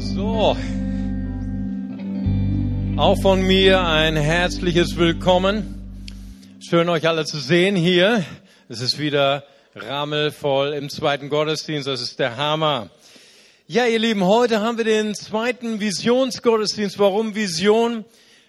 So, auch von mir ein herzliches Willkommen. Schön euch alle zu sehen hier. Es ist wieder rammelvoll im zweiten Gottesdienst. Das ist der Hammer. Ja, ihr Lieben, heute haben wir den zweiten Visionsgottesdienst. Warum Vision?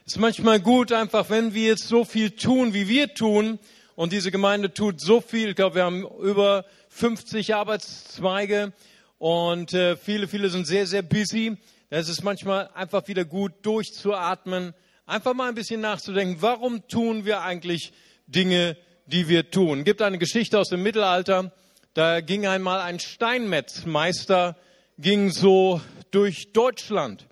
Ist manchmal gut, einfach wenn wir jetzt so viel tun, wie wir tun, und diese Gemeinde tut so viel. Ich glaube, wir haben über 50 Arbeitszweige und äh, viele, viele sind sehr, sehr busy. Es ist manchmal einfach wieder gut durchzuatmen, einfach mal ein bisschen nachzudenken, warum tun wir eigentlich Dinge, die wir tun. Es gibt eine Geschichte aus dem Mittelalter, da ging einmal ein Steinmetzmeister, ging so durch Deutschland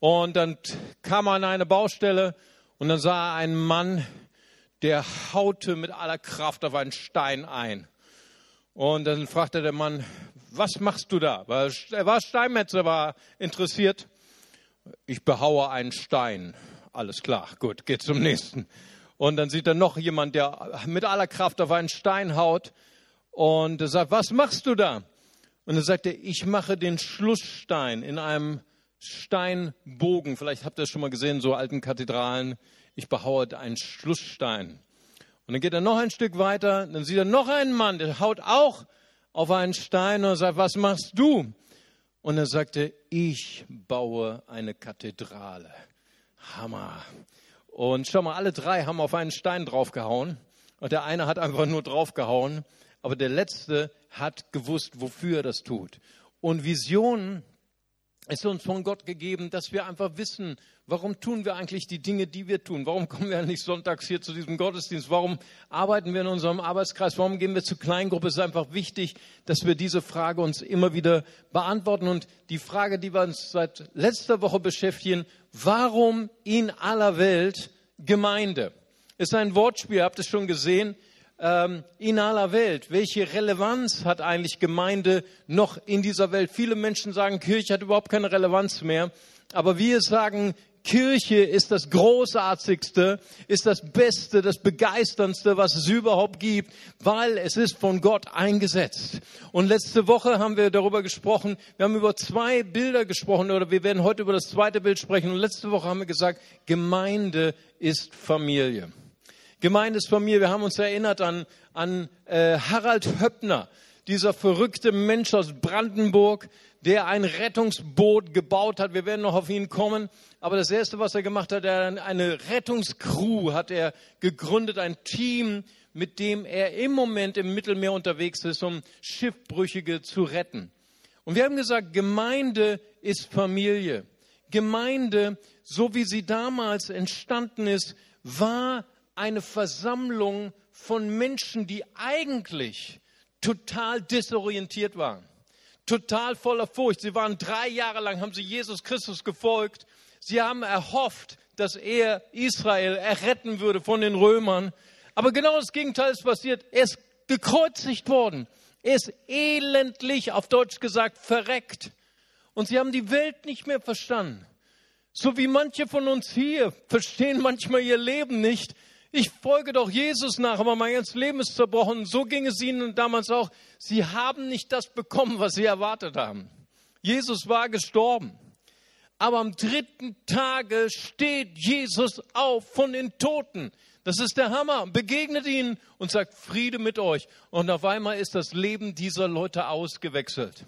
und dann kam er an eine Baustelle und dann sah er einen Mann, der haute mit aller Kraft auf einen Stein ein. Und dann fragte der Mann, was machst du da? Weil er war Steinmetzer, war interessiert. Ich behaue einen Stein. Alles klar, gut, geht zum nächsten. Und dann sieht er noch jemand, der mit aller Kraft auf einen Stein haut und er sagt, was machst du da? Und dann sagt er, ich mache den Schlussstein in einem Steinbogen. Vielleicht habt ihr es schon mal gesehen, so alten Kathedralen. Ich behaue einen Schlussstein. Und dann geht er noch ein Stück weiter, dann sieht er noch einen Mann, der haut auch auf einen Stein und sagt, was machst du? Und er sagte, ich baue eine Kathedrale. Hammer. Und schau mal, alle drei haben auf einen Stein draufgehauen. Und der eine hat einfach nur draufgehauen. Aber der letzte hat gewusst, wofür er das tut. Und Visionen ist uns von Gott gegeben, dass wir einfach wissen, warum tun wir eigentlich die Dinge, die wir tun? Warum kommen wir nicht sonntags hier zu diesem Gottesdienst? Warum arbeiten wir in unserem Arbeitskreis? Warum gehen wir zur Kleingruppe? Es ist einfach wichtig, dass wir diese Frage uns immer wieder beantworten. Und die Frage, die wir uns seit letzter Woche beschäftigen, warum in aller Welt Gemeinde? Ist ein Wortspiel, ihr habt es schon gesehen ähm, in aller Welt. Welche Relevanz hat eigentlich Gemeinde noch in dieser Welt? Viele Menschen sagen, Kirche hat überhaupt keine Relevanz mehr. Aber wir sagen, Kirche ist das Großartigste, ist das Beste, das Begeisterndste, was es überhaupt gibt, weil es ist von Gott eingesetzt. Und letzte Woche haben wir darüber gesprochen, wir haben über zwei Bilder gesprochen oder wir werden heute über das zweite Bild sprechen. Und letzte Woche haben wir gesagt, Gemeinde ist Familie. Gemeindesfamilie, wir haben uns erinnert an, an äh, Harald Höppner, dieser verrückte Mensch aus Brandenburg, der ein Rettungsboot gebaut hat. Wir werden noch auf ihn kommen. Aber das Erste, was er gemacht hat, er eine Rettungscrew hat er gegründet, ein Team, mit dem er im Moment im Mittelmeer unterwegs ist, um Schiffbrüchige zu retten. Und wir haben gesagt, Gemeinde ist Familie. Gemeinde, so wie sie damals entstanden ist, war eine Versammlung von Menschen, die eigentlich total desorientiert waren, total voller Furcht. Sie waren drei Jahre lang, haben sie Jesus Christus gefolgt. Sie haben erhofft, dass er Israel erretten würde von den Römern. Aber genau das Gegenteil ist passiert. Er ist gekreuzigt worden. Er ist elendlich, auf Deutsch gesagt, verreckt. Und sie haben die Welt nicht mehr verstanden. So wie manche von uns hier verstehen manchmal ihr Leben nicht, ich folge doch Jesus nach, aber mein ganzes Leben ist zerbrochen. So ging es ihnen damals auch. Sie haben nicht das bekommen, was sie erwartet haben. Jesus war gestorben. Aber am dritten Tage steht Jesus auf von den Toten. Das ist der Hammer. Begegnet ihnen und sagt Friede mit euch. Und auf einmal ist das Leben dieser Leute ausgewechselt.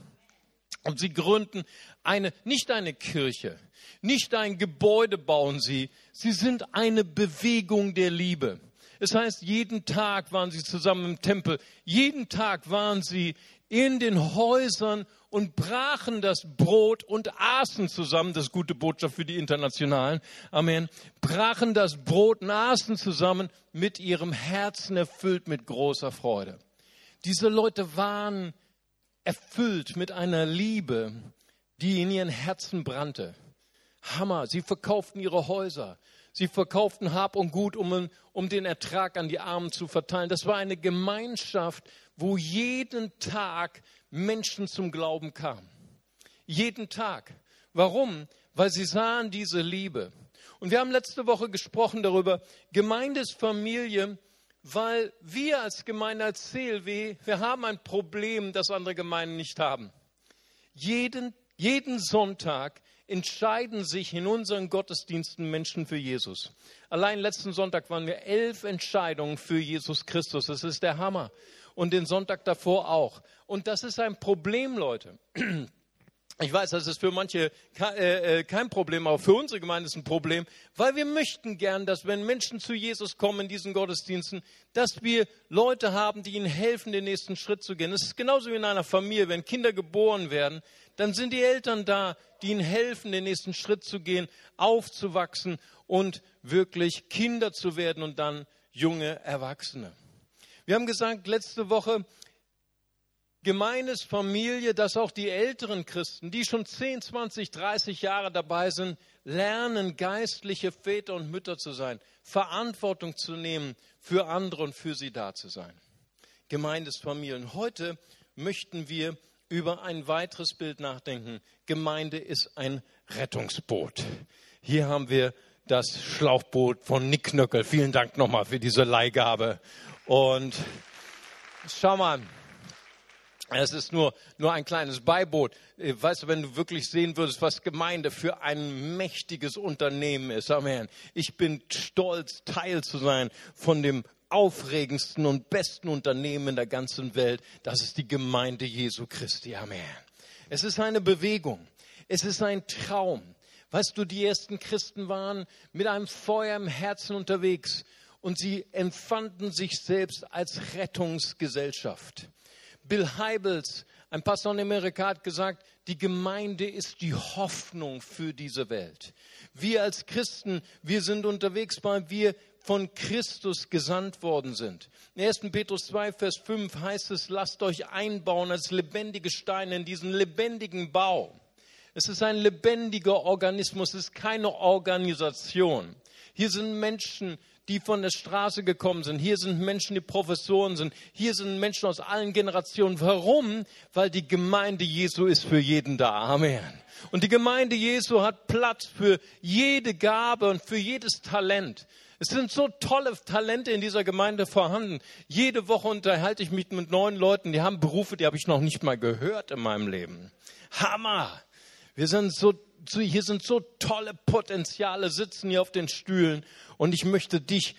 Und sie gründen eine, nicht eine Kirche, nicht ein Gebäude bauen sie, sie sind eine Bewegung der Liebe. Es heißt, jeden Tag waren sie zusammen im Tempel, jeden Tag waren sie in den Häusern und brachen das Brot und aßen zusammen, das ist gute Botschaft für die Internationalen, Amen, brachen das Brot und aßen zusammen mit ihrem Herzen erfüllt mit großer Freude. Diese Leute waren erfüllt mit einer Liebe, die in ihren Herzen brannte. Hammer. Sie verkauften ihre Häuser. Sie verkauften Hab und Gut, um, um den Ertrag an die Armen zu verteilen. Das war eine Gemeinschaft, wo jeden Tag Menschen zum Glauben kamen. Jeden Tag. Warum? Weil sie sahen diese Liebe. Und wir haben letzte Woche gesprochen darüber, Gemeindesfamilie, weil wir als Gemeinde, als CLW, wir haben ein Problem, das andere Gemeinden nicht haben. Jeden Jeden Sonntag entscheiden sich in unseren Gottesdiensten Menschen für Jesus. Allein letzten Sonntag waren wir elf Entscheidungen für Jesus Christus. Das ist der Hammer. Und den Sonntag davor auch. Und das ist ein Problem, Leute. Ich weiß, das ist für manche äh, äh, kein Problem, aber für unsere Gemeinde ist ein Problem, weil wir möchten gern, dass wenn Menschen zu Jesus kommen in diesen Gottesdiensten, dass wir Leute haben, die ihnen helfen, den nächsten Schritt zu gehen. Es ist genauso wie in einer Familie, wenn Kinder geboren werden, dann sind die Eltern da, die ihnen helfen, den nächsten Schritt zu gehen, aufzuwachsen und wirklich Kinder zu werden und dann junge Erwachsene. Wir haben gesagt letzte Woche, Gemeines Familie, dass auch die älteren Christen, die schon 10, 20, 30 Jahre dabei sind, lernen, geistliche Väter und Mütter zu sein, Verantwortung zu nehmen für andere und für sie da zu sein. Gemeines Familien. Heute möchten wir über ein weiteres Bild nachdenken. Gemeinde ist ein Rettungsboot. Hier haben wir das Schlauchboot von Nick Knöckel. Vielen Dank nochmal für diese Leihgabe. Und schau mal, es ist nur, nur ein kleines Beiboot. Äh, weißt du, wenn du wirklich sehen würdest, was Gemeinde für ein mächtiges Unternehmen ist. Amen. Ich bin stolz, Teil zu sein von dem aufregendsten und besten Unternehmen in der ganzen Welt. Das ist die Gemeinde Jesu Christi. Amen. Es ist eine Bewegung. Es ist ein Traum. Weißt du, die ersten Christen waren mit einem Feuer im Herzen unterwegs und sie empfanden sich selbst als Rettungsgesellschaft. Bill Heibels, ein Pastor in Amerika, hat gesagt, die Gemeinde ist die Hoffnung für diese Welt. Wir als Christen, wir sind unterwegs, weil wir von Christus gesandt worden sind. In 1. Petrus 2, Vers 5 heißt es, lasst euch einbauen als lebendige Steine in diesen lebendigen Bau. Es ist ein lebendiger Organismus, es ist keine Organisation. Hier sind Menschen, die von der Straße gekommen sind. Hier sind Menschen, die Professoren sind. Hier sind Menschen aus allen Generationen. Warum? Weil die Gemeinde Jesu ist für jeden da. Amen. Und die Gemeinde Jesu hat Platz für jede Gabe und für jedes Talent. Es sind so tolle Talente in dieser Gemeinde vorhanden. Jede Woche unterhalte ich mich mit neuen Leuten, die haben Berufe, die habe ich noch nicht mal gehört in meinem Leben. Hammer! Wir sind so hier sind so tolle Potenziale, sitzen hier auf den Stühlen und ich möchte dich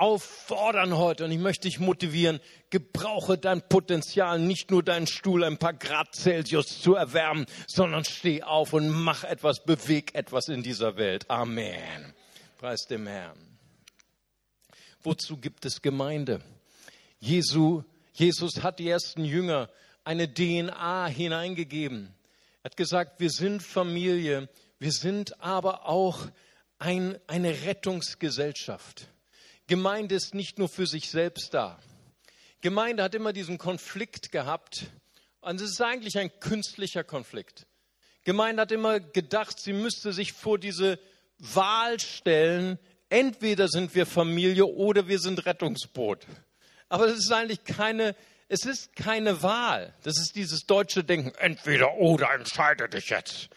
auffordern heute und ich möchte dich motivieren, gebrauche dein Potenzial, nicht nur deinen Stuhl ein paar Grad Celsius zu erwärmen, sondern steh auf und mach etwas, beweg etwas in dieser Welt. Amen. Preis dem Herrn. Wozu gibt es Gemeinde? Jesu, Jesus hat die ersten Jünger eine DNA hineingegeben. Er hat gesagt, wir sind Familie, wir sind aber auch ein, eine Rettungsgesellschaft. Gemeinde ist nicht nur für sich selbst da. Gemeinde hat immer diesen Konflikt gehabt. Und es ist eigentlich ein künstlicher Konflikt. Gemeinde hat immer gedacht, sie müsste sich vor diese Wahl stellen. Entweder sind wir Familie oder wir sind Rettungsboot. Aber es ist eigentlich keine es ist keine Wahl. Das ist dieses deutsche Denken, entweder oder entscheide dich jetzt.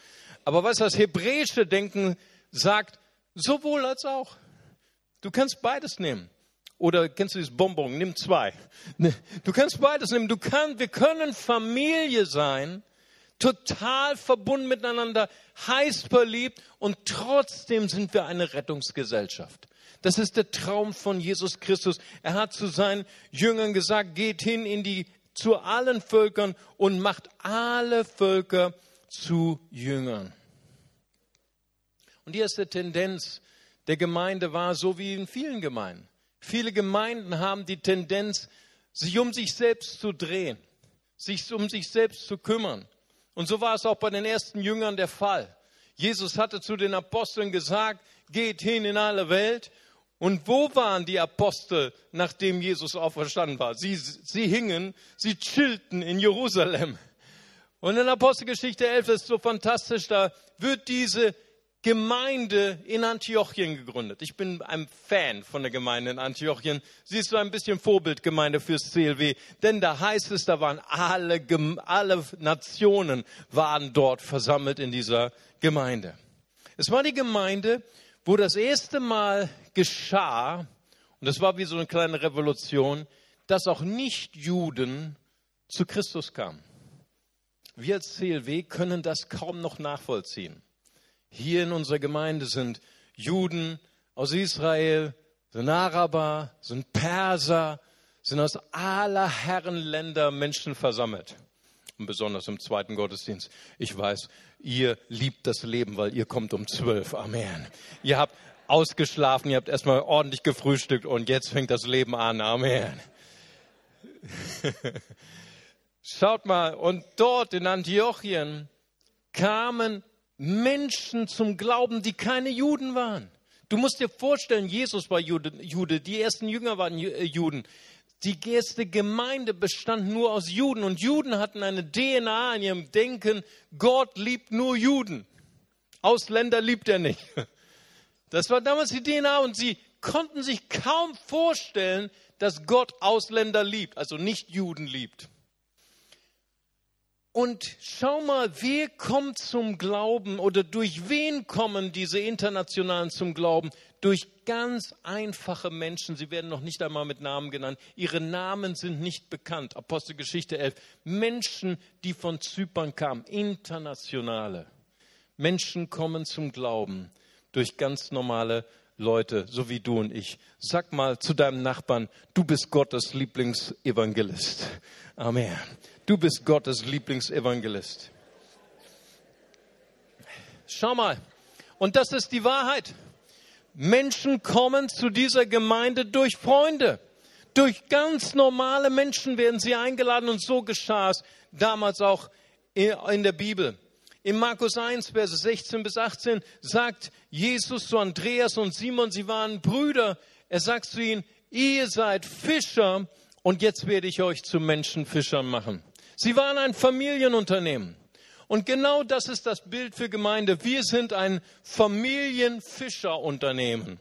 Aber was das hebräische Denken sagt, sowohl als auch. Du kannst beides nehmen. Oder kennst du dieses Bonbon? Nimm zwei. Ne, du kannst beides nehmen. Du kannst, wir können Familie sein, total verbunden miteinander, heiß verliebt und trotzdem sind wir eine Rettungsgesellschaft. Das ist der Traum von Jesus Christus. Er hat zu seinen Jüngern gesagt, geht hin in die, zu allen Völkern und macht alle Völker zu Jüngern. Und die erste Tendenz der Gemeinde war so wie in vielen Gemeinden. Viele Gemeinden haben die Tendenz, sich um sich selbst zu drehen, sich um sich selbst zu kümmern. Und so war es auch bei den ersten Jüngern der Fall. Jesus hatte zu den Aposteln gesagt, geht hin in alle Welt und wo waren die Apostel, nachdem Jesus auferstanden war? Sie, sie hingen, sie chillten in Jerusalem. Und in Apostelgeschichte 11 ist so fantastisch, da wird diese Gemeinde in Antiochien gegründet. Ich bin ein Fan von der Gemeinde in Antiochien. Sie ist so ein bisschen Vorbildgemeinde fürs CLW, denn da heißt es, da waren alle, alle Nationen waren dort versammelt in dieser Gemeinde. Es war die Gemeinde, wo das erste Mal geschah, und das war wie so eine kleine Revolution, dass auch Nicht-Juden zu Christus kamen. wir als CLW können das kaum noch nachvollziehen. Hier in unserer Gemeinde sind Juden aus Israel, sind Araber, sind Perser, sind aus aller Herren Länder Menschen versammelt. Besonders im zweiten Gottesdienst. Ich weiß, ihr liebt das Leben, weil ihr kommt um zwölf. Amen. Ihr habt ausgeschlafen, ihr habt erstmal ordentlich gefrühstückt und jetzt fängt das Leben an. Amen. Schaut mal, und dort in Antiochien kamen Menschen zum Glauben, die keine Juden waren. Du musst dir vorstellen, Jesus war Jude, Jude, die ersten Jünger waren äh, Juden. Die erste Gemeinde bestand nur aus Juden und Juden hatten eine DNA in ihrem Denken, Gott liebt nur Juden. Ausländer liebt er nicht. Das war damals die DNA und sie konnten sich kaum vorstellen, dass Gott Ausländer liebt, also nicht Juden liebt. Und schau mal, wer kommt zum Glauben oder durch wen kommen diese Internationalen zum Glauben? Durch ganz einfache Menschen. Sie werden noch nicht einmal mit Namen genannt. Ihre Namen sind nicht bekannt. Apostelgeschichte 11. Menschen, die von Zypern kamen. Internationale. Menschen kommen zum Glauben durch ganz normale Leute, so wie du und ich. Sag mal zu deinem Nachbarn, du bist Gottes Lieblingsevangelist. Amen. Du bist Gottes Lieblingsevangelist. Schau mal. Und das ist die Wahrheit. Menschen kommen zu dieser Gemeinde durch Freunde. Durch ganz normale Menschen werden sie eingeladen und so geschah es damals auch in der Bibel. In Markus 1, Verse 16 bis 18 sagt Jesus zu Andreas und Simon, sie waren Brüder. Er sagt zu ihnen, ihr seid Fischer und jetzt werde ich euch zu Menschenfischern machen. Sie waren ein Familienunternehmen. Und genau das ist das Bild für Gemeinde. Wir sind ein Familienfischerunternehmen.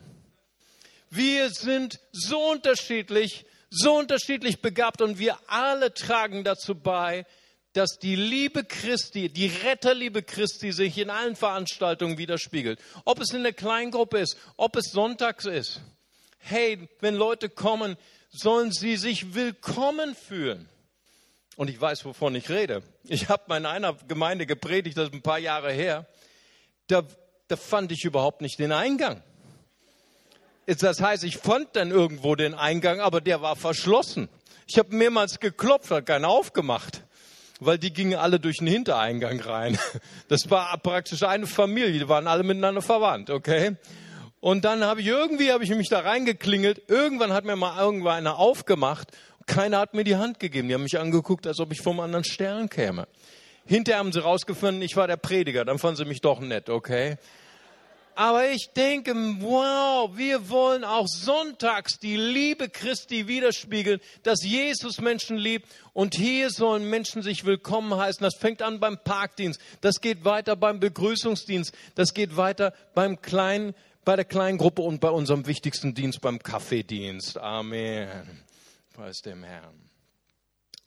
Wir sind so unterschiedlich, so unterschiedlich begabt und wir alle tragen dazu bei, dass die Liebe Christi, die Retterliebe Christi sich in allen Veranstaltungen widerspiegelt. Ob es in der Kleingruppe ist, ob es sonntags ist. Hey, wenn Leute kommen, sollen sie sich willkommen fühlen. Und ich weiß, wovon ich rede. Ich habe mal in einer Gemeinde gepredigt, das ist ein paar Jahre her. Da, da fand ich überhaupt nicht den Eingang. Das heißt, ich fand dann irgendwo den Eingang, aber der war verschlossen. Ich habe mehrmals geklopft, hat keiner aufgemacht weil die gingen alle durch den Hintereingang rein. Das war praktisch eine Familie, die waren alle miteinander verwandt, okay? Und dann habe ich irgendwie, habe ich mich da reingeklingelt. Irgendwann hat mir mal irgendwann einer aufgemacht. Keiner hat mir die Hand gegeben. Die haben mich angeguckt, als ob ich vom anderen Stern käme. Hinterher haben sie rausgefunden, ich war der Prediger. Dann fanden sie mich doch nett, okay? Aber ich denke, wow, wir wollen auch sonntags die Liebe Christi widerspiegeln, dass Jesus Menschen liebt und hier sollen Menschen sich willkommen heißen. Das fängt an beim Parkdienst, das geht weiter beim Begrüßungsdienst, das geht weiter beim kleinen, bei der kleinen Gruppe und bei unserem wichtigsten Dienst, beim Kaffeedienst. Amen. Preis dem Herrn.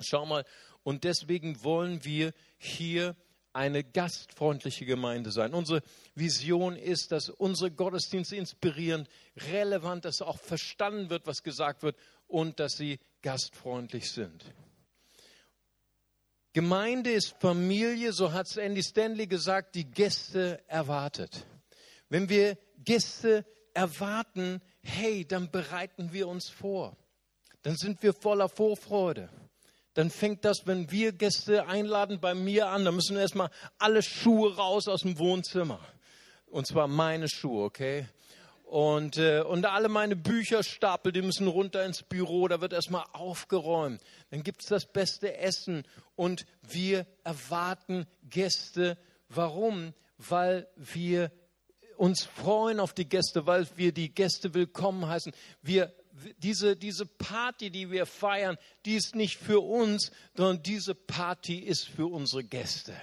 Schau mal, und deswegen wollen wir hier eine gastfreundliche Gemeinde sein. Unsere Vision ist, dass unsere Gottesdienste inspirierend, relevant, dass auch verstanden wird, was gesagt wird und dass sie gastfreundlich sind. Gemeinde ist Familie, so hat es Andy Stanley gesagt, die Gäste erwartet. Wenn wir Gäste erwarten, hey, dann bereiten wir uns vor. Dann sind wir voller Vorfreude dann fängt das, wenn wir Gäste einladen, bei mir an. Da müssen erstmal alle Schuhe raus aus dem Wohnzimmer. Und zwar meine Schuhe, okay? Und, äh, und alle meine Bücherstapel, die müssen runter ins Büro, da wird erstmal aufgeräumt. Dann gibt es das beste Essen und wir erwarten Gäste. Warum? Weil wir uns freuen auf die Gäste, weil wir die Gäste willkommen heißen. Wir diese, diese Party, die wir feiern, die ist nicht für uns, sondern diese Party ist für unsere Gäste.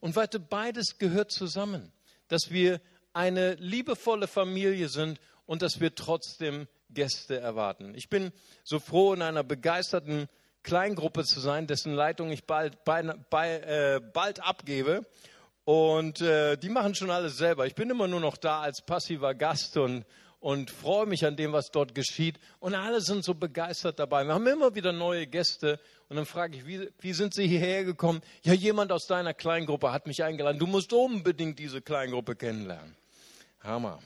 Und weiter, beides gehört zusammen, dass wir eine liebevolle Familie sind und dass wir trotzdem Gäste erwarten. Ich bin so froh, in einer begeisterten Kleingruppe zu sein, dessen Leitung ich bald, bei, bei, äh, bald abgebe. Und äh, die machen schon alles selber. Ich bin immer nur noch da als passiver Gast und, und freue mich an dem, was dort geschieht. Und alle sind so begeistert dabei. Wir haben immer wieder neue Gäste. Und dann frage ich, wie, wie sind Sie hierher gekommen? Ja, jemand aus deiner Kleingruppe hat mich eingeladen. Du musst unbedingt diese Kleingruppe kennenlernen. Hammer.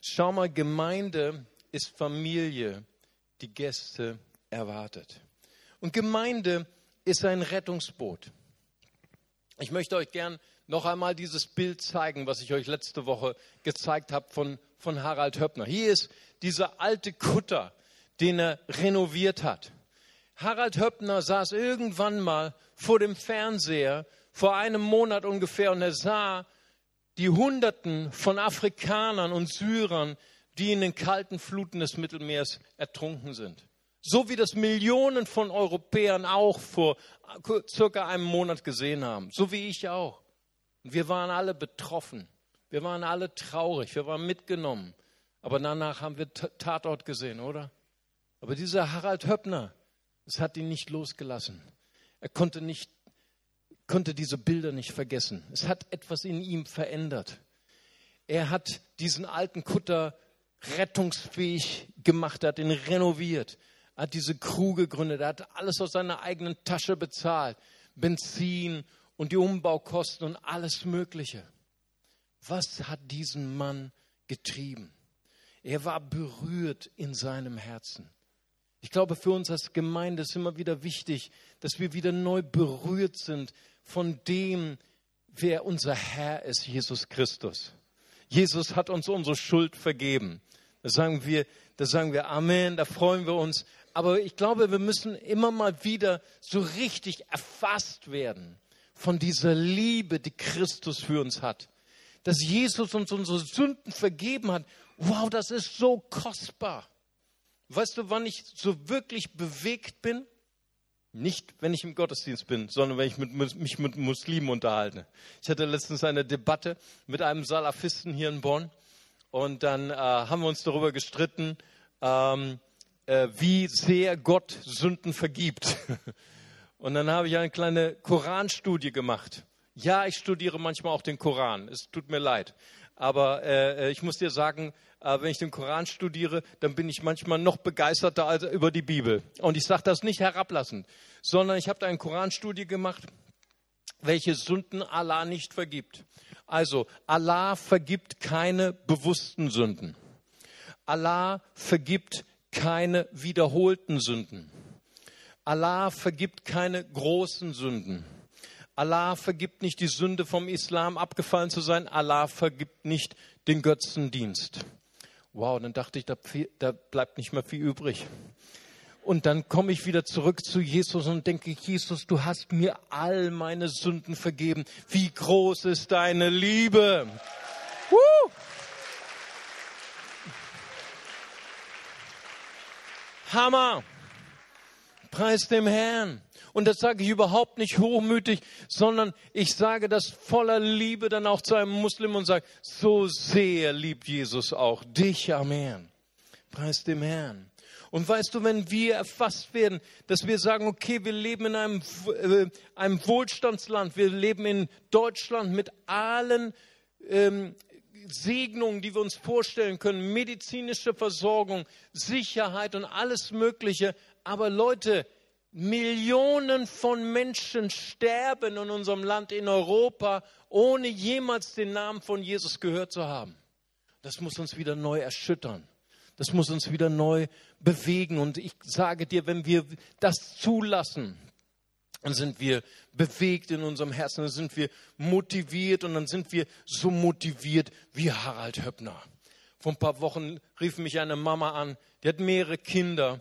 Schau mal, Gemeinde ist Familie, die Gäste erwartet. Und Gemeinde ist ein Rettungsboot. Ich möchte euch gern noch einmal dieses Bild zeigen, was ich euch letzte Woche gezeigt habe von, von Harald Höppner. Hier ist dieser alte Kutter, den er renoviert hat. Harald Höppner saß irgendwann mal vor dem Fernseher, vor einem Monat ungefähr, und er sah die Hunderten von Afrikanern und Syrern, die in den kalten Fluten des Mittelmeers ertrunken sind. So wie das Millionen von Europäern auch vor circa einem Monat gesehen haben. So wie ich auch. Wir waren alle betroffen. Wir waren alle traurig. Wir waren mitgenommen. Aber danach haben wir Tatort gesehen, oder? Aber dieser Harald Höppner, es hat ihn nicht losgelassen. Er konnte nicht, konnte diese Bilder nicht vergessen. Es hat etwas in ihm verändert. Er hat diesen alten Kutter rettungsfähig gemacht, er hat ihn renoviert hat diese Crew gegründet, er hat alles aus seiner eigenen Tasche bezahlt. Benzin und die Umbaukosten und alles Mögliche. Was hat diesen Mann getrieben? Er war berührt in seinem Herzen. Ich glaube, für uns als Gemeinde ist immer wieder wichtig, dass wir wieder neu berührt sind von dem, wer unser Herr ist, Jesus Christus. Jesus hat uns unsere Schuld vergeben. Da sagen wir, da sagen wir Amen, da freuen wir uns. Aber ich glaube, wir müssen immer mal wieder so richtig erfasst werden von dieser Liebe, die Christus für uns hat. Dass Jesus uns unsere Sünden vergeben hat. Wow, das ist so kostbar. Weißt du, wann ich so wirklich bewegt bin? Nicht, wenn ich im Gottesdienst bin, sondern wenn ich mit, mich mit Muslimen unterhalte. Ich hatte letztens eine Debatte mit einem Salafisten hier in Bonn und dann äh, haben wir uns darüber gestritten, ähm, äh, wie sehr Gott Sünden vergibt. Und dann habe ich eine kleine Koranstudie gemacht. Ja, ich studiere manchmal auch den Koran. Es tut mir leid. Aber äh, äh, ich muss dir sagen, äh, wenn ich den Koran studiere, dann bin ich manchmal noch begeisterter als über die Bibel. Und ich sage das nicht herablassend, sondern ich habe da eine Koranstudie gemacht, welche Sünden Allah nicht vergibt. Also, Allah vergibt keine bewussten Sünden. Allah vergibt keine wiederholten Sünden. Allah vergibt keine großen Sünden. Allah vergibt nicht die Sünde vom Islam abgefallen zu sein. Allah vergibt nicht den Götzendienst. Wow, dann dachte ich, da, da bleibt nicht mehr viel übrig. Und dann komme ich wieder zurück zu Jesus und denke, Jesus, du hast mir all meine Sünden vergeben. Wie groß ist deine Liebe? Woo! Hammer. Preis dem Herrn. Und das sage ich überhaupt nicht hochmütig, sondern ich sage das voller Liebe dann auch zu einem Muslim und sage, so sehr liebt Jesus auch dich am Herrn. Preis dem Herrn. Und weißt du, wenn wir erfasst werden, dass wir sagen, okay, wir leben in einem, äh, einem Wohlstandsland, wir leben in Deutschland mit allen ähm, Segnungen, die wir uns vorstellen können, medizinische Versorgung, Sicherheit und alles Mögliche. Aber Leute, Millionen von Menschen sterben in unserem Land, in Europa, ohne jemals den Namen von Jesus gehört zu haben. Das muss uns wieder neu erschüttern. Das muss uns wieder neu bewegen. Und ich sage dir, wenn wir das zulassen, dann sind wir bewegt in unserem Herzen, dann sind wir motiviert und dann sind wir so motiviert wie Harald Höppner. Vor ein paar Wochen rief mich eine Mama an, die hat mehrere Kinder,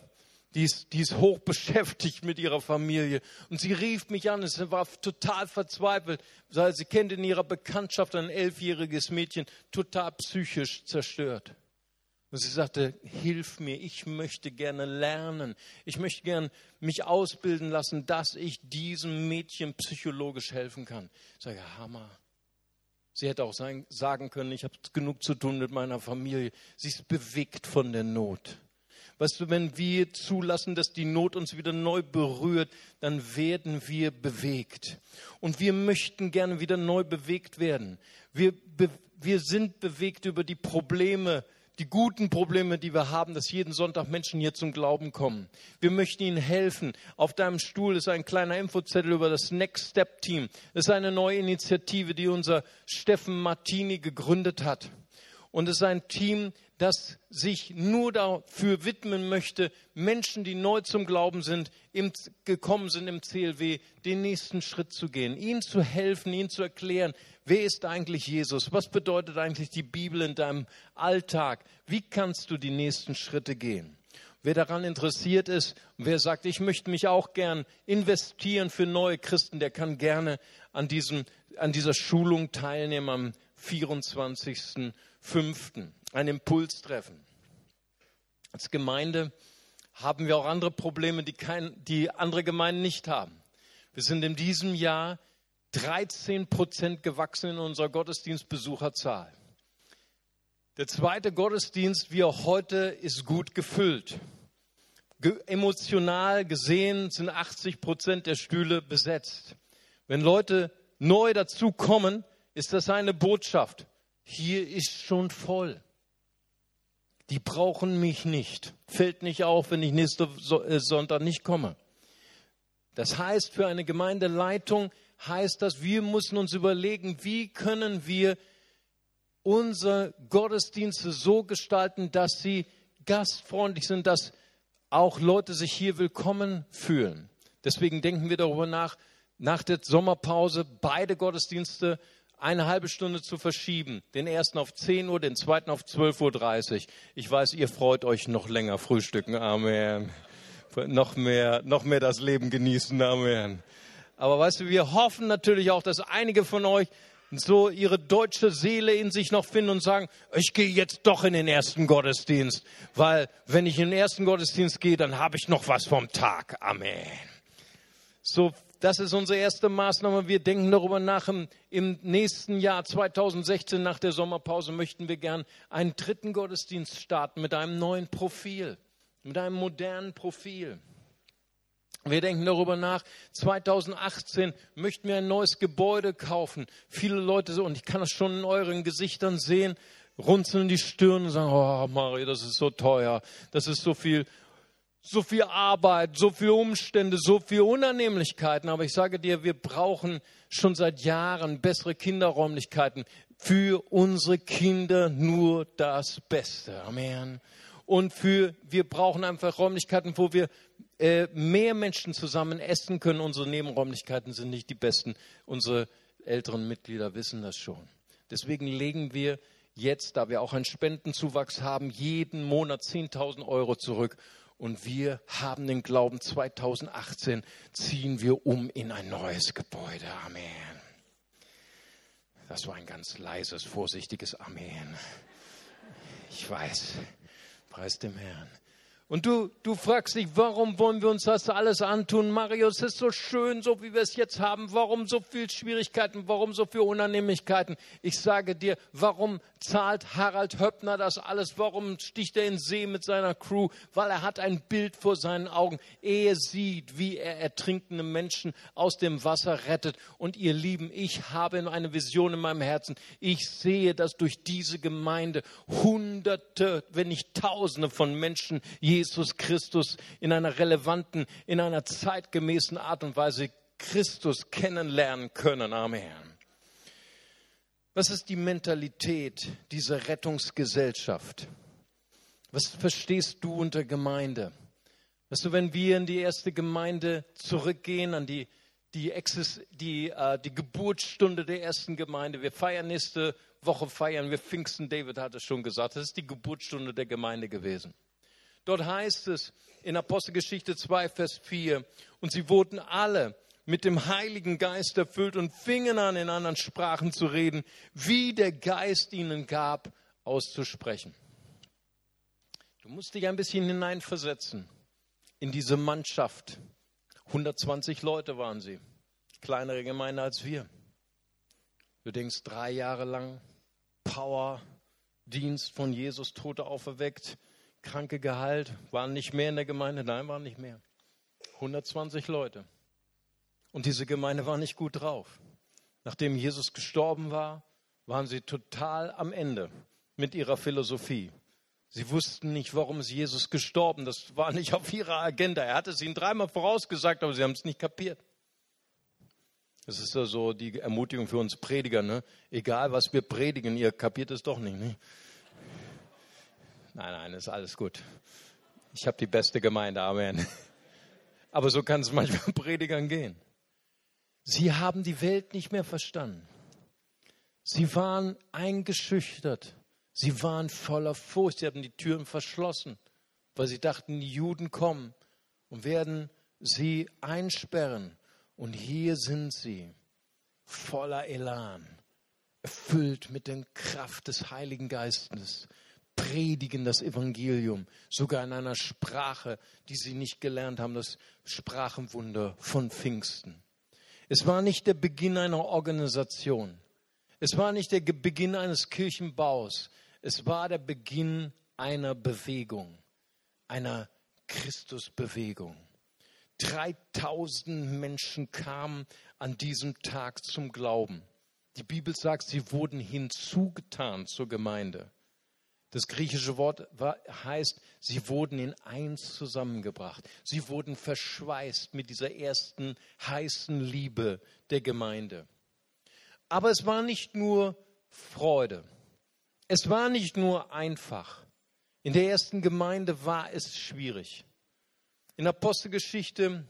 die ist, die ist hoch beschäftigt mit ihrer Familie. Und sie rief mich an, sie war total verzweifelt, sie kennt in ihrer Bekanntschaft ein elfjähriges Mädchen, total psychisch zerstört. Und sie sagte, hilf mir, ich möchte gerne lernen. Ich möchte gerne mich ausbilden lassen, dass ich diesem Mädchen psychologisch helfen kann. Ich sage, Hammer. Sie hätte auch sagen können, ich habe genug zu tun mit meiner Familie. Sie ist bewegt von der Not. Weißt du, wenn wir zulassen, dass die Not uns wieder neu berührt, dann werden wir bewegt. Und wir möchten gerne wieder neu bewegt werden. Wir, wir sind bewegt über die Probleme, die guten Probleme, die wir haben, dass jeden Sonntag Menschen hier zum Glauben kommen. Wir möchten ihnen helfen. Auf deinem Stuhl ist ein kleiner Infozettel über das Next Step Team. Das ist eine neue Initiative, die unser Steffen Martini gegründet hat. Und es ist ein Team, das sich nur dafür widmen möchte, Menschen, die neu zum Glauben sind, im, gekommen sind im CLW, den nächsten Schritt zu gehen, ihnen zu helfen, ihnen zu erklären, wer ist eigentlich Jesus, was bedeutet eigentlich die Bibel in deinem Alltag, wie kannst du die nächsten Schritte gehen. Wer daran interessiert ist, wer sagt, ich möchte mich auch gern investieren für neue Christen, der kann gerne an, diesem, an dieser Schulung teilnehmen am 24 fünften, ein Impulstreffen. Als Gemeinde haben wir auch andere Probleme, die, kein, die andere Gemeinden nicht haben. Wir sind in diesem Jahr 13 Prozent gewachsen in unserer Gottesdienstbesucherzahl. Der zweite Gottesdienst, wie auch heute, ist gut gefüllt. Ge emotional gesehen sind 80 Prozent der Stühle besetzt. Wenn Leute neu dazukommen, ist das eine Botschaft hier ist schon voll. Die brauchen mich nicht. Fällt nicht auf, wenn ich nächste äh, Sonntag nicht komme. Das heißt, für eine Gemeindeleitung heißt das, wir müssen uns überlegen, wie können wir unsere Gottesdienste so gestalten, dass sie gastfreundlich sind, dass auch Leute sich hier willkommen fühlen. Deswegen denken wir darüber nach, nach der Sommerpause beide Gottesdienste eine halbe Stunde zu verschieben. Den ersten auf 10 Uhr, den zweiten auf 12.30 Uhr. Ich weiß, ihr freut euch noch länger frühstücken. Amen. Noch mehr, noch mehr das Leben genießen. Amen. Aber weißt du, wir hoffen natürlich auch, dass einige von euch so ihre deutsche Seele in sich noch finden und sagen, ich gehe jetzt doch in den ersten Gottesdienst, weil wenn ich in den ersten Gottesdienst gehe, dann habe ich noch was vom Tag. Amen. So das ist unsere erste Maßnahme. Wir denken darüber nach. Im, nächsten Jahr 2016 nach der Sommerpause möchten wir gern einen dritten Gottesdienst starten mit einem neuen Profil, mit einem modernen Profil. Wir denken darüber nach. 2018 möchten wir ein neues Gebäude kaufen. Viele Leute, und ich kann das schon in euren Gesichtern sehen, runzeln die Stirn und sagen, oh Mario, das ist so teuer, das ist so viel so viel Arbeit, so viele Umstände, so viele Unannehmlichkeiten. Aber ich sage dir, wir brauchen schon seit Jahren bessere Kinderräumlichkeiten. Für unsere Kinder nur das Beste. Amen. Und für, wir brauchen einfach Räumlichkeiten, wo wir äh, mehr Menschen zusammen essen können. Unsere Nebenräumlichkeiten sind nicht die besten. Unsere älteren Mitglieder wissen das schon. Deswegen legen wir jetzt, da wir auch einen Spendenzuwachs haben, jeden Monat 10.000 Euro zurück und wir haben den Glauben, 2018 ziehen wir um in ein neues Gebäude. Amen. Das war ein ganz leises, vorsichtiges Amen. Ich weiß. Preis dem Herrn. Und du, du fragst dich, warum wollen wir uns das alles antun? Marius, es ist so schön, so wie wir es jetzt haben. Warum so viel Schwierigkeiten? Warum so viel Unannehmlichkeiten? Ich sage dir, warum zahlt Harald Höppner das alles? Warum sticht er in See mit seiner Crew? Weil er hat ein Bild vor seinen Augen. Er sieht, wie er ertrinkende Menschen aus dem Wasser rettet. Und ihr Lieben, ich habe eine Vision in meinem Herzen. Ich sehe, dass durch diese Gemeinde Hunderte, wenn nicht Tausende von Menschen Jesus Christus in einer relevanten, in einer zeitgemäßen Art und Weise Christus kennenlernen können. Amen. Was ist die Mentalität dieser Rettungsgesellschaft? Was verstehst du unter Gemeinde? Weißt du, wenn wir in die erste Gemeinde zurückgehen, an die, die, Exis, die, äh, die Geburtsstunde der ersten Gemeinde, wir feiern nächste Woche, feiern wir Pfingsten, David hat es schon gesagt, das ist die Geburtsstunde der Gemeinde gewesen. Dort heißt es in Apostelgeschichte 2, Vers 4, und sie wurden alle mit dem Heiligen Geist erfüllt und fingen an, in anderen Sprachen zu reden, wie der Geist ihnen gab, auszusprechen. Du musst dich ein bisschen hineinversetzen in diese Mannschaft. 120 Leute waren sie, kleinere Gemeinde als wir. Du denkst, drei Jahre lang Power, Dienst von Jesus, Tote auferweckt, Kranke geheilt, waren nicht mehr in der Gemeinde, nein, waren nicht mehr. 120 Leute. Und diese Gemeinde war nicht gut drauf. Nachdem Jesus gestorben war, waren sie total am Ende mit ihrer Philosophie. Sie wussten nicht, warum ist Jesus gestorben. Das war nicht auf ihrer Agenda. Er hatte es ihnen dreimal vorausgesagt, aber sie haben es nicht kapiert. Das ist ja so die Ermutigung für uns Prediger. Ne? Egal, was wir predigen, ihr kapiert es doch nicht. Ne? Nein, nein, ist alles gut. Ich habe die beste Gemeinde, Amen. Aber so kann es manchmal Predigern gehen. Sie haben die Welt nicht mehr verstanden. Sie waren eingeschüchtert. Sie waren voller Furcht. Sie haben die Türen verschlossen, weil sie dachten, die Juden kommen und werden sie einsperren. Und hier sind sie, voller Elan, erfüllt mit der Kraft des Heiligen Geistes, predigen das Evangelium, sogar in einer Sprache, die sie nicht gelernt haben, das Sprachenwunder von Pfingsten. Es war nicht der Beginn einer Organisation. Es war nicht der Beginn eines Kirchenbaus. Es war der Beginn einer Bewegung, einer Christusbewegung. 3000 Menschen kamen an diesem Tag zum Glauben. Die Bibel sagt, sie wurden hinzugetan zur Gemeinde. Das griechische Wort heißt, sie wurden in eins zusammengebracht. Sie wurden verschweißt mit dieser ersten heißen Liebe der Gemeinde. Aber es war nicht nur Freude. Es war nicht nur einfach. In der ersten Gemeinde war es schwierig. In Apostelgeschichte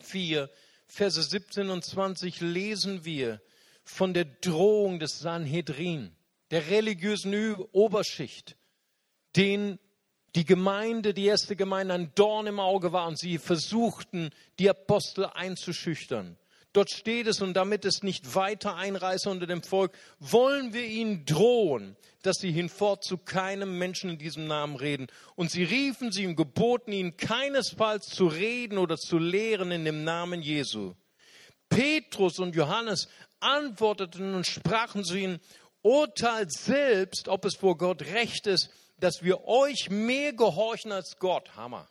4, Verse 17 und 20 lesen wir von der Drohung des Sanhedrin der religiösen Oberschicht, denen die Gemeinde, die erste Gemeinde, ein Dorn im Auge war und sie versuchten, die Apostel einzuschüchtern. Dort steht es, und damit es nicht weiter einreiße unter dem Volk, wollen wir ihnen drohen, dass sie hinfort zu keinem Menschen in diesem Namen reden. Und sie riefen sie und geboten ihnen keinesfalls zu reden oder zu lehren in dem Namen Jesu. Petrus und Johannes antworteten und sprachen zu ihnen, urteilt selbst, ob es vor Gott recht ist, dass wir euch mehr gehorchen als Gott. Hammer.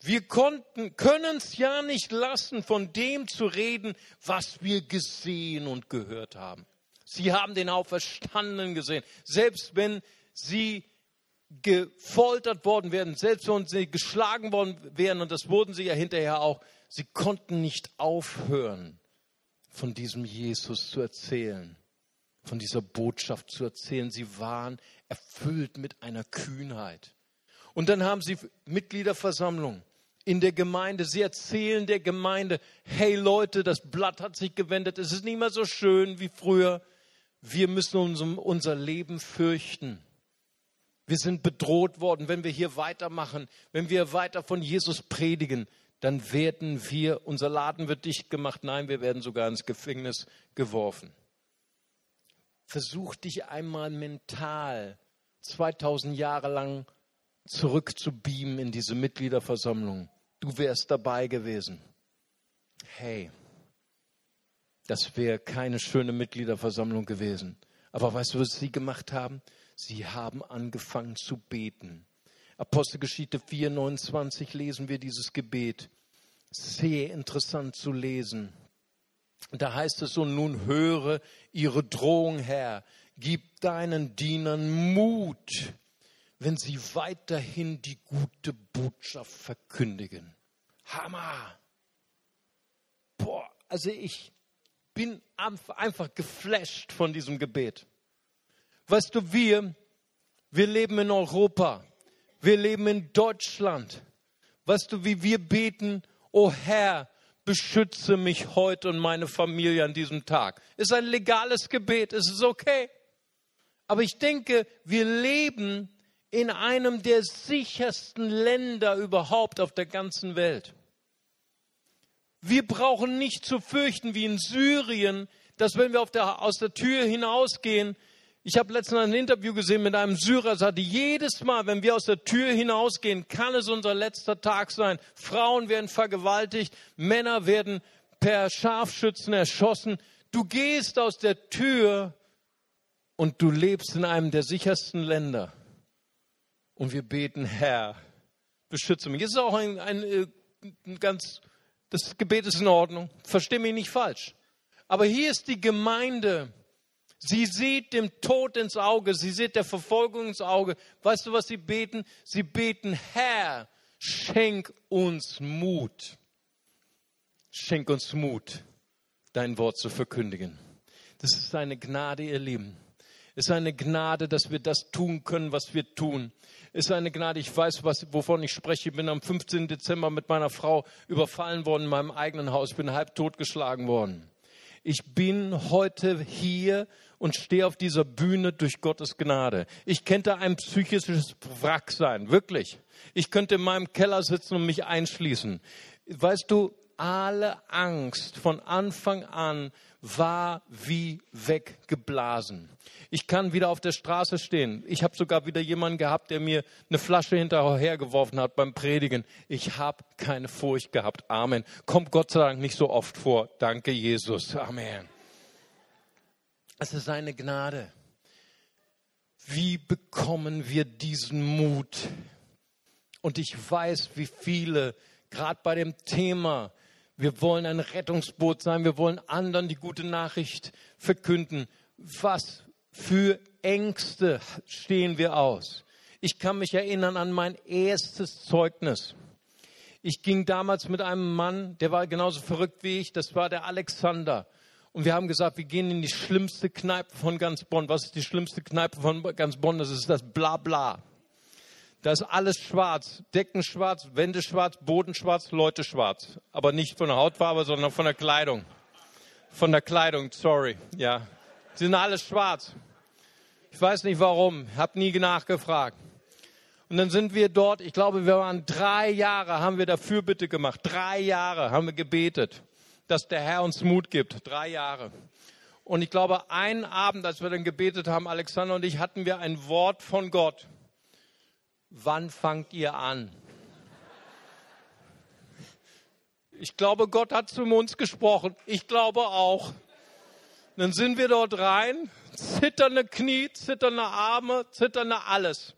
Wir konnten, können es ja nicht lassen, von dem zu reden, was wir gesehen und gehört haben. Sie haben den Auferstandenen gesehen. Selbst wenn sie gefoltert worden wären, selbst wenn sie geschlagen worden wären, und das wurden sie ja hinterher auch, sie konnten nicht aufhören, von diesem Jesus zu erzählen von dieser Botschaft zu erzählen. Sie waren erfüllt mit einer Kühnheit. Und dann haben sie Mitgliederversammlung in der Gemeinde. Sie erzählen der Gemeinde, hey Leute, das Blatt hat sich gewendet. Es ist nicht mehr so schön wie früher. Wir müssen uns um unser Leben fürchten. Wir sind bedroht worden. Wenn wir hier weitermachen, wenn wir weiter von Jesus predigen, dann werden wir, unser Laden wird dicht gemacht. Nein, wir werden sogar ins Gefängnis geworfen. Versuch dich einmal mental 2000 Jahre lang zurückzubeamen in diese Mitgliederversammlung. Du wärst dabei gewesen. Hey, das wäre keine schöne Mitgliederversammlung gewesen. Aber weißt du, was sie gemacht haben? Sie haben angefangen zu beten. Apostelgeschichte 4, 29 lesen wir dieses Gebet. Sehr interessant zu lesen. Da heißt es so, nun höre ihre Drohung, Herr, gib deinen Dienern Mut, wenn sie weiterhin die gute Botschaft verkündigen. Hammer! Boah, also ich bin einfach geflasht von diesem Gebet. Weißt du, wir, wir leben in Europa, wir leben in Deutschland. Weißt du, wie wir beten, oh Herr, beschütze mich heute und meine Familie an diesem Tag. Ist ein legales Gebet, es ist okay. Aber ich denke, wir leben in einem der sichersten Länder überhaupt auf der ganzen Welt. Wir brauchen nicht zu fürchten wie in Syrien, dass wenn wir der, aus der Tür hinausgehen, ich habe letztens ein Interview gesehen mit einem Syrer, sagte, jedes Mal, wenn wir aus der Tür hinausgehen, kann es unser letzter Tag sein. Frauen werden vergewaltigt, Männer werden per Scharfschützen erschossen. Du gehst aus der Tür und du lebst in einem der sichersten Länder. Und wir beten, Herr, beschütze mich. Es ist auch ein, ein, äh, ein ganz, das Gebet ist in Ordnung. Versteh mich nicht falsch. Aber hier ist die Gemeinde, Sie sieht dem Tod ins Auge, sie sieht der Verfolgung ins Auge. Weißt du, was sie beten? Sie beten, Herr, schenk uns Mut. Schenk uns Mut, dein Wort zu verkündigen. Das ist eine Gnade, ihr Lieben. Es ist eine Gnade, dass wir das tun können, was wir tun. Es ist eine Gnade, ich weiß, was, wovon ich spreche. Ich bin am 15. Dezember mit meiner Frau überfallen worden in meinem eigenen Haus. Ich bin halb totgeschlagen worden. Ich bin heute hier und stehe auf dieser Bühne durch Gottes Gnade. Ich könnte ein psychisches Wrack sein, wirklich. Ich könnte in meinem Keller sitzen und mich einschließen. Weißt du, alle Angst von Anfang an war wie weggeblasen. Ich kann wieder auf der Straße stehen. Ich habe sogar wieder jemanden gehabt, der mir eine Flasche hinterhergeworfen hat beim Predigen. Ich habe keine Furcht gehabt. Amen. Kommt Gott sei Dank nicht so oft vor. Danke, Jesus. Amen. Es ist eine Gnade. Wie bekommen wir diesen Mut? Und ich weiß, wie viele, gerade bei dem Thema, wir wollen ein Rettungsboot sein, wir wollen anderen die gute Nachricht verkünden. Was für Ängste stehen wir aus? Ich kann mich erinnern an mein erstes Zeugnis. Ich ging damals mit einem Mann, der war genauso verrückt wie ich, das war der Alexander. Und wir haben gesagt, wir gehen in die schlimmste Kneipe von ganz Bonn. Was ist die schlimmste Kneipe von ganz Bonn? Das ist das Blabla. Da ist alles schwarz. Decken schwarz, Wände schwarz, Boden schwarz, Leute schwarz. Aber nicht von der Hautfarbe, sondern von der Kleidung. Von der Kleidung, sorry. Ja. Sie sind alles schwarz. Ich weiß nicht warum. Hab nie nachgefragt. Und dann sind wir dort, ich glaube, wir waren drei Jahre, haben wir dafür bitte gemacht. Drei Jahre haben wir gebetet dass der Herr uns Mut gibt. Drei Jahre. Und ich glaube, einen Abend, als wir dann gebetet haben, Alexander und ich, hatten wir ein Wort von Gott. Wann fangt ihr an? Ich glaube, Gott hat zu uns gesprochen. Ich glaube auch. Dann sind wir dort rein, zitternde Knie, zitternde Arme, zitternde alles.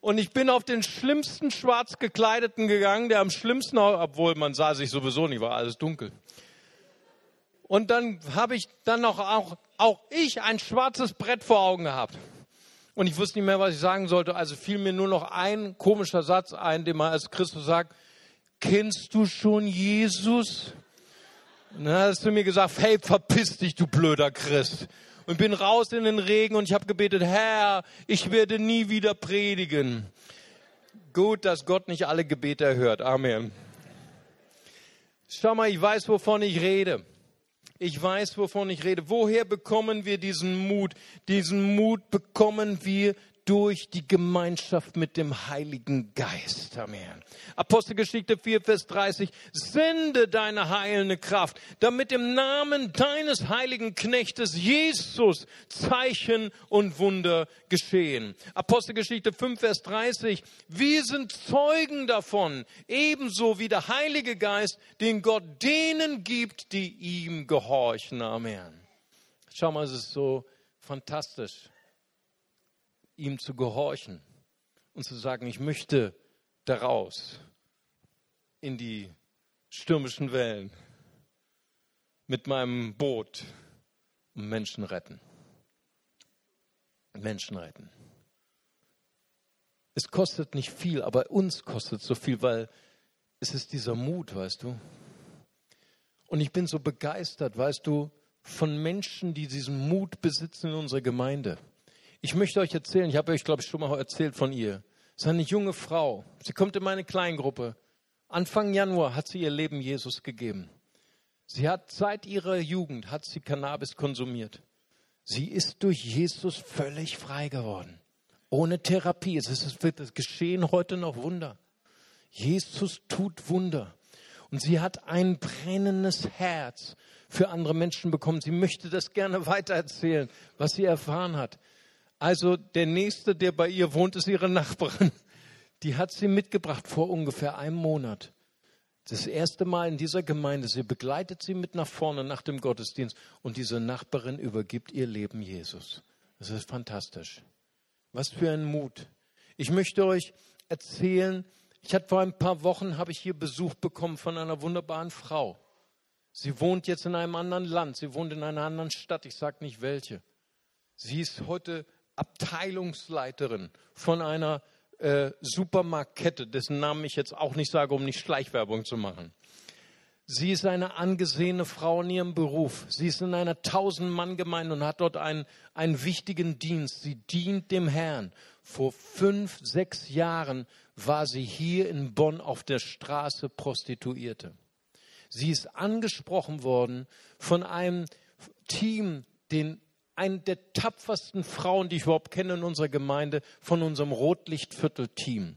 Und ich bin auf den schlimmsten schwarz gekleideten gegangen, der am schlimmsten, obwohl man sah sich sowieso nicht, war alles dunkel. Und dann habe ich dann noch auch, auch ich ein schwarzes Brett vor Augen gehabt. Und ich wusste nicht mehr, was ich sagen sollte. Also fiel mir nur noch ein komischer Satz ein, den man als Christus sagt. Kennst du schon Jesus? Und dann hast du mir gesagt, hey, verpiss dich, du blöder Christ und bin raus in den Regen und ich habe gebetet, Herr, ich werde nie wieder predigen. Gut, dass Gott nicht alle Gebete erhört. Amen. Schau mal, ich weiß, wovon ich rede. Ich weiß, wovon ich rede. Woher bekommen wir diesen Mut? Diesen Mut bekommen wir durch die Gemeinschaft mit dem Heiligen Geist. Amen. Apostelgeschichte 4, Vers 30. Sende deine heilende Kraft, damit im Namen deines heiligen Knechtes Jesus Zeichen und Wunder geschehen. Apostelgeschichte 5, Vers 30. Wir sind Zeugen davon, ebenso wie der Heilige Geist, den Gott denen gibt, die ihm gehorchen. Amen. Schau mal, es ist so fantastisch ihm zu gehorchen und zu sagen, ich möchte daraus in die stürmischen Wellen mit meinem Boot und Menschen retten. Menschen retten. Es kostet nicht viel, aber uns kostet so viel, weil es ist dieser Mut, weißt du. Und ich bin so begeistert, weißt du, von Menschen, die diesen Mut besitzen in unserer Gemeinde. Ich möchte euch erzählen, ich habe euch, glaube ich, schon mal erzählt von ihr. Es ist eine junge Frau. Sie kommt in meine Kleingruppe. Anfang Januar hat sie ihr Leben Jesus gegeben. Sie hat seit ihrer Jugend hat sie Cannabis konsumiert. Sie ist durch Jesus völlig frei geworden. Ohne Therapie. Es, ist, es wird es geschehen heute noch Wunder. Jesus tut Wunder. Und sie hat ein brennendes Herz für andere Menschen bekommen. Sie möchte das gerne weitererzählen, was sie erfahren hat. Also der nächste, der bei ihr wohnt, ist ihre Nachbarin. Die hat sie mitgebracht vor ungefähr einem Monat. Das erste Mal in dieser Gemeinde. Sie begleitet sie mit nach vorne nach dem Gottesdienst und diese Nachbarin übergibt ihr Leben Jesus. Das ist fantastisch. Was für ein Mut. Ich möchte euch erzählen, ich hatte vor ein paar Wochen habe ich hier Besuch bekommen von einer wunderbaren Frau. Sie wohnt jetzt in einem anderen Land. Sie wohnt in einer anderen Stadt. Ich sage nicht welche. Sie ist heute Abteilungsleiterin von einer äh, Supermarktkette, dessen Namen ich jetzt auch nicht sage, um nicht Schleichwerbung zu machen. Sie ist eine angesehene Frau in ihrem Beruf. Sie ist in einer Tausend-Mann-Gemeinde und hat dort einen, einen wichtigen Dienst. Sie dient dem Herrn. Vor fünf, sechs Jahren war sie hier in Bonn auf der Straße Prostituierte. Sie ist angesprochen worden von einem Team, den eine der tapfersten Frauen, die ich überhaupt kenne in unserer Gemeinde, von unserem Rotlichtviertel-Team.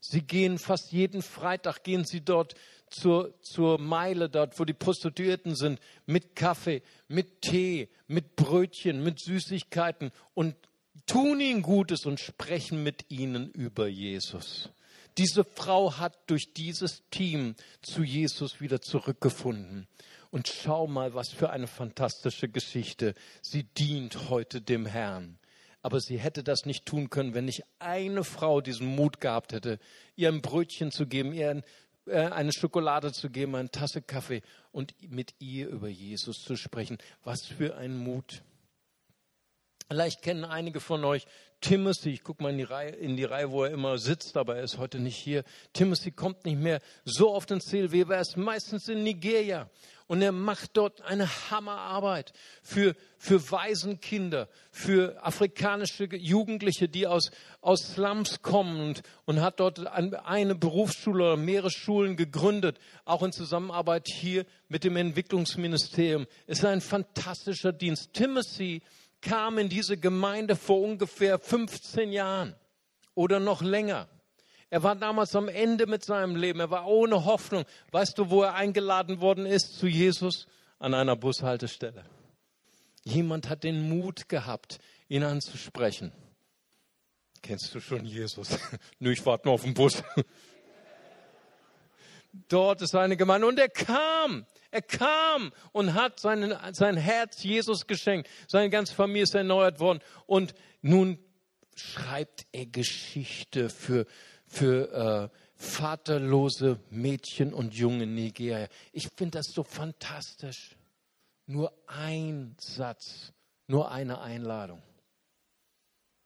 Sie gehen fast jeden Freitag, gehen sie dort zur, zur Meile, dort wo die Prostituierten sind, mit Kaffee, mit Tee, mit Brötchen, mit Süßigkeiten und tun ihnen Gutes und sprechen mit ihnen über Jesus. Diese Frau hat durch dieses Team zu Jesus wieder zurückgefunden. Und schau mal, was für eine fantastische Geschichte. Sie dient heute dem Herrn. Aber sie hätte das nicht tun können, wenn nicht eine Frau diesen Mut gehabt hätte, ihr ein Brötchen zu geben, ihr äh, eine Schokolade zu geben, eine Tasse Kaffee und mit ihr über Jesus zu sprechen. Was für ein Mut. Vielleicht kennen einige von euch Timothy. Ich gucke mal in die, Reihe, in die Reihe, wo er immer sitzt, aber er ist heute nicht hier. Timothy kommt nicht mehr so oft ins Zielweber. Er ist meistens in Nigeria. Und er macht dort eine Hammerarbeit für, für Waisenkinder, für afrikanische Jugendliche, die aus, aus Slums kommen und, und hat dort eine Berufsschule oder mehrere Schulen gegründet, auch in Zusammenarbeit hier mit dem Entwicklungsministerium. Es ist ein fantastischer Dienst. Timothy kam in diese Gemeinde vor ungefähr 15 Jahren oder noch länger. Er war damals am Ende mit seinem Leben. Er war ohne Hoffnung. Weißt du, wo er eingeladen worden ist zu Jesus? An einer Bushaltestelle. Jemand hat den Mut gehabt, ihn anzusprechen. Kennst du schon Jesus? Nö, ich warte nur auf den Bus. Dort ist eine Gemeinde und er kam. Er kam und hat seinen, sein Herz Jesus geschenkt. Seine ganze Familie ist erneuert worden. Und nun schreibt er Geschichte für, für äh, vaterlose Mädchen und junge Nigeria. Ich finde das so fantastisch. Nur ein Satz, nur eine Einladung.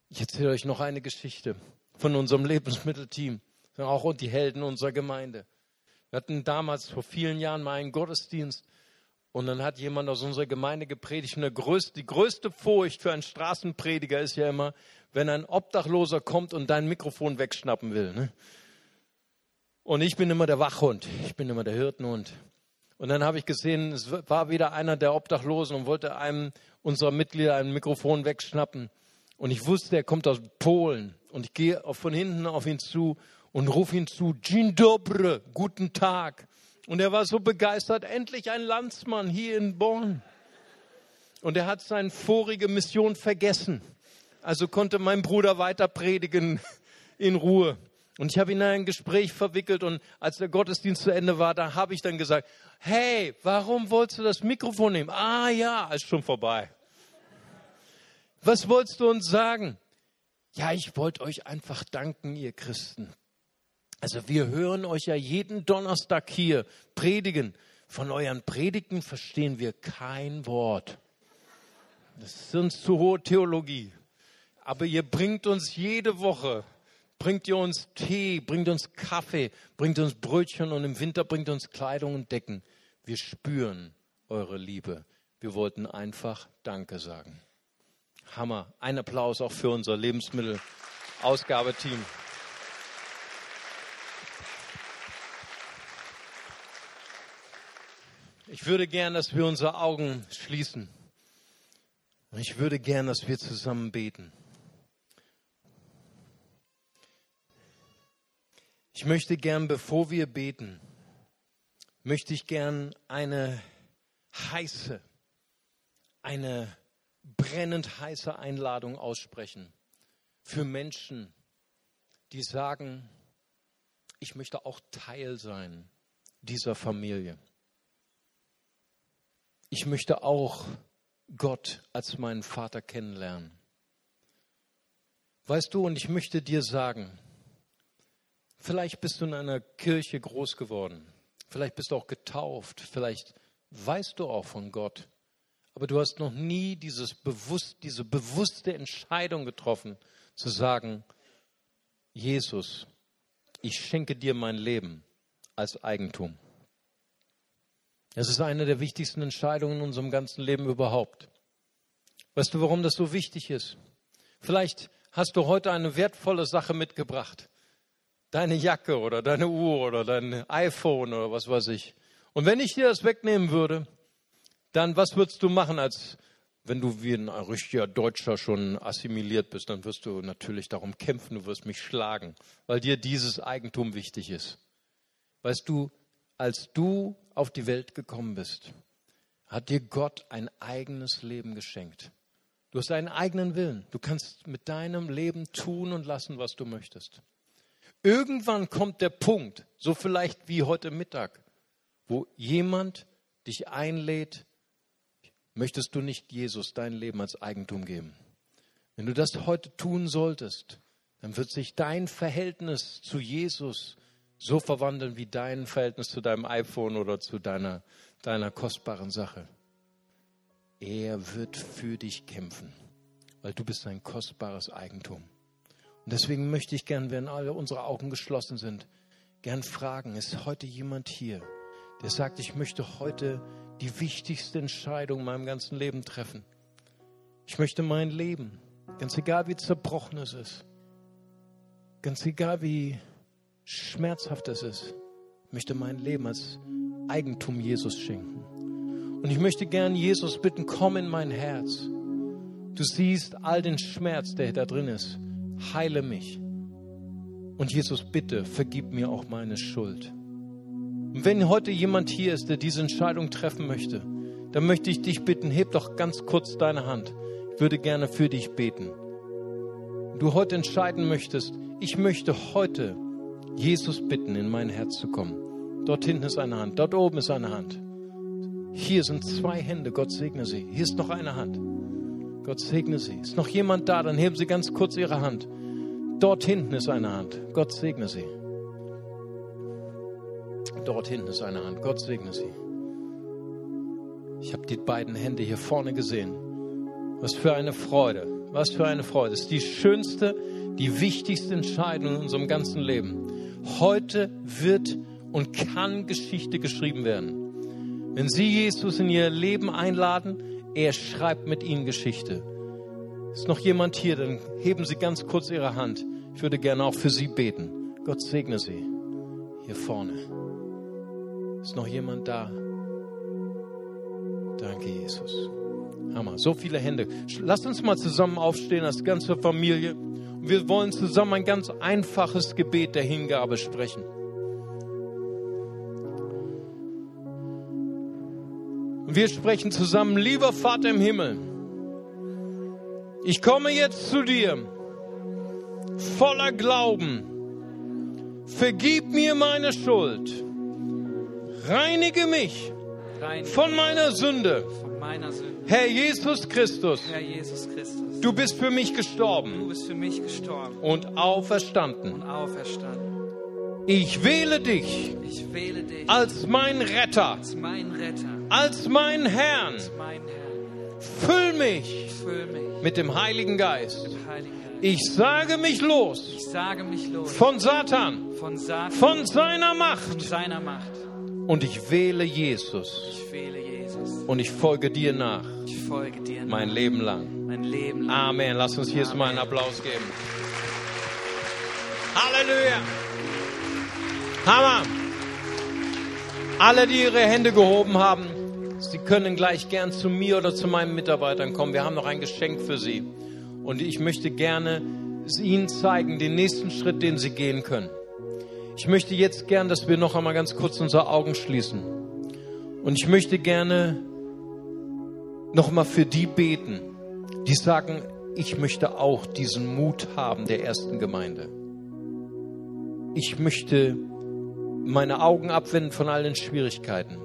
Ich erzähle euch noch eine Geschichte von unserem Lebensmittelteam, auch die Helden unserer Gemeinde. Wir hatten damals vor vielen Jahren mal einen Gottesdienst und dann hat jemand aus unserer Gemeinde gepredigt. Und größte, die größte Furcht für einen Straßenprediger ist ja immer, wenn ein Obdachloser kommt und dein Mikrofon wegschnappen will. Ne? Und ich bin immer der Wachhund, ich bin immer der Hirtenhund. Und dann habe ich gesehen, es war wieder einer der Obdachlosen und wollte einem unserer Mitglieder ein Mikrofon wegschnappen. Und ich wusste, er kommt aus Polen. Und ich gehe von hinten auf ihn zu und ruf ihn zu, Dzień dobry, guten Tag. Und er war so begeistert, endlich ein Landsmann hier in Bonn. Und er hat seine vorige Mission vergessen. Also konnte mein Bruder weiter predigen in Ruhe. Und ich habe ihn in ein Gespräch verwickelt und als der Gottesdienst zu Ende war, da habe ich dann gesagt, hey, warum wolltest du das Mikrofon nehmen? Ah ja, ist schon vorbei. Was wolltest du uns sagen? Ja, ich wollte euch einfach danken, ihr Christen. Also wir hören euch ja jeden Donnerstag hier predigen. Von euren Predigten verstehen wir kein Wort. Das ist uns zu hohe Theologie. Aber ihr bringt uns jede Woche, bringt ihr uns Tee, bringt uns Kaffee, bringt uns Brötchen und im Winter bringt uns Kleidung und Decken. Wir spüren eure Liebe. Wir wollten einfach Danke sagen. Hammer. Ein Applaus auch für unser Lebensmittelausgabeteam. Ich würde gern, dass wir unsere Augen schließen. Ich würde gern, dass wir zusammen beten. Ich möchte gern, bevor wir beten, möchte ich gern eine heiße, eine brennend heiße Einladung aussprechen für Menschen, die sagen, ich möchte auch Teil sein dieser Familie ich möchte auch Gott als meinen Vater kennenlernen. Weißt du, und ich möchte dir sagen, vielleicht bist du in einer Kirche groß geworden, vielleicht bist du auch getauft, vielleicht weißt du auch von Gott, aber du hast noch nie dieses bewusst, diese bewusste Entscheidung getroffen, zu sagen, Jesus, ich schenke dir mein Leben als Eigentum. Das ist eine der wichtigsten Entscheidungen in unserem ganzen Leben überhaupt. Weißt du, warum das so wichtig ist? Vielleicht hast du heute eine wertvolle Sache mitgebracht. Deine Jacke oder deine Uhr oder dein iPhone oder was weiß ich. Und wenn ich dir das wegnehmen würde, dann was würdest du machen, als wenn du wie ein richtiger Deutscher schon assimiliert bist, dann wirst du natürlich darum kämpfen, du wirst mich schlagen, weil dir dieses Eigentum wichtig ist. Weißt du, als du auf die Welt gekommen bist, hat dir Gott ein eigenes Leben geschenkt. Du hast einen eigenen Willen. Du kannst mit deinem Leben tun und lassen, was du möchtest. Irgendwann kommt der Punkt, so vielleicht wie heute Mittag, wo jemand dich einlädt, möchtest du nicht Jesus dein Leben als Eigentum geben. Wenn du das heute tun solltest, dann wird sich dein Verhältnis zu Jesus so verwandeln wie dein Verhältnis zu deinem iPhone oder zu deiner, deiner kostbaren Sache. Er wird für dich kämpfen, weil du bist ein kostbares Eigentum. Und deswegen möchte ich gern, wenn alle unsere Augen geschlossen sind, gern fragen, ist heute jemand hier, der sagt, ich möchte heute die wichtigste Entscheidung in meinem ganzen Leben treffen. Ich möchte mein Leben, ganz egal wie zerbrochen es ist, ganz egal wie schmerzhaft es ist, möchte mein Leben als Eigentum Jesus schenken. Und ich möchte gern Jesus bitten, komm in mein Herz. Du siehst all den Schmerz, der da drin ist. Heile mich. Und Jesus, bitte, vergib mir auch meine Schuld. Und wenn heute jemand hier ist, der diese Entscheidung treffen möchte, dann möchte ich dich bitten, heb doch ganz kurz deine Hand. Ich würde gerne für dich beten. Wenn du heute entscheiden möchtest, ich möchte heute Jesus bitten, in mein Herz zu kommen. Dort hinten ist eine Hand, dort oben ist eine Hand. Hier sind zwei Hände, Gott segne sie. Hier ist noch eine Hand. Gott segne sie. Ist noch jemand da, dann heben Sie ganz kurz Ihre Hand. Dort hinten ist eine Hand. Gott segne sie. Dort hinten ist eine Hand. Gott segne sie. Ich habe die beiden Hände hier vorne gesehen. Was für eine Freude. Was für eine Freude. Das ist die schönste, die wichtigste Entscheidung in unserem ganzen Leben. Heute wird und kann Geschichte geschrieben werden. Wenn Sie Jesus in Ihr Leben einladen, er schreibt mit Ihnen Geschichte. Ist noch jemand hier, dann heben Sie ganz kurz Ihre Hand. Ich würde gerne auch für Sie beten. Gott segne Sie. Hier vorne. Ist noch jemand da? Danke, Jesus. Hammer. So viele Hände. Lasst uns mal zusammen aufstehen als ganze Familie. Und wir wollen zusammen ein ganz einfaches Gebet der Hingabe sprechen. Wir sprechen zusammen, lieber Vater im Himmel, ich komme jetzt zu dir voller Glauben. Vergib mir meine Schuld. Reinige mich von meiner Sünde. Herr Jesus Christus. Du bist für mich gestorben. Und auferstanden. Ich wähle dich, als mein Retter, als mein Herrn. Füll mich, mit dem Heiligen Geist. Ich sage mich los, von Satan, von, seiner Macht. Und ich wähle Jesus. Und ich folge dir nach. Mein Leben lang. Amen. Lass uns hier mal einen Applaus geben. Halleluja. Hammer. Alle, die ihre Hände gehoben haben, Sie können gleich gern zu mir oder zu meinen Mitarbeitern kommen. Wir haben noch ein Geschenk für Sie. Und ich möchte gerne Ihnen zeigen, den nächsten Schritt, den Sie gehen können. Ich möchte jetzt gern, dass wir noch einmal ganz kurz unsere Augen schließen. Und ich möchte gerne noch mal für die beten, die sagen, ich möchte auch diesen Mut haben der ersten Gemeinde. Ich möchte meine Augen abwenden von allen Schwierigkeiten,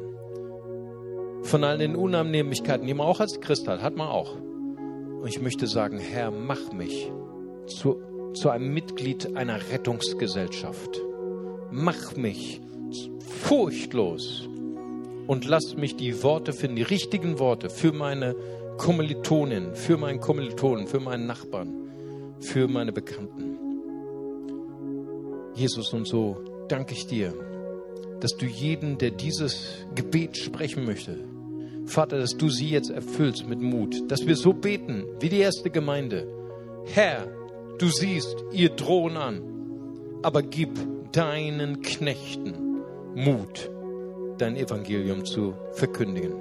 von all den Unannehmlichkeiten, die man auch als Christ hat, hat man auch. Und ich möchte sagen, Herr, mach mich zu, zu einem Mitglied einer Rettungsgesellschaft mach mich furchtlos und lass mich die Worte finden, die richtigen Worte für meine Kommilitonin, für meinen Kommilitonen, für meinen Nachbarn, für meine Bekannten. Jesus, und so danke ich dir, dass du jeden, der dieses Gebet sprechen möchte, Vater, dass du sie jetzt erfüllst mit Mut, dass wir so beten wie die erste Gemeinde. Herr, du siehst ihr Drohen an, aber gib deinen Knechten Mut, dein Evangelium zu verkündigen.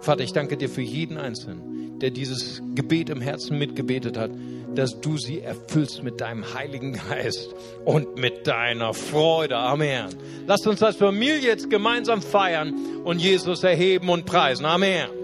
Vater, ich danke dir für jeden Einzelnen, der dieses Gebet im Herzen mitgebetet hat, dass du sie erfüllst mit deinem Heiligen Geist und mit deiner Freude. Amen. Lasst uns als Familie jetzt gemeinsam feiern und Jesus erheben und preisen. Amen.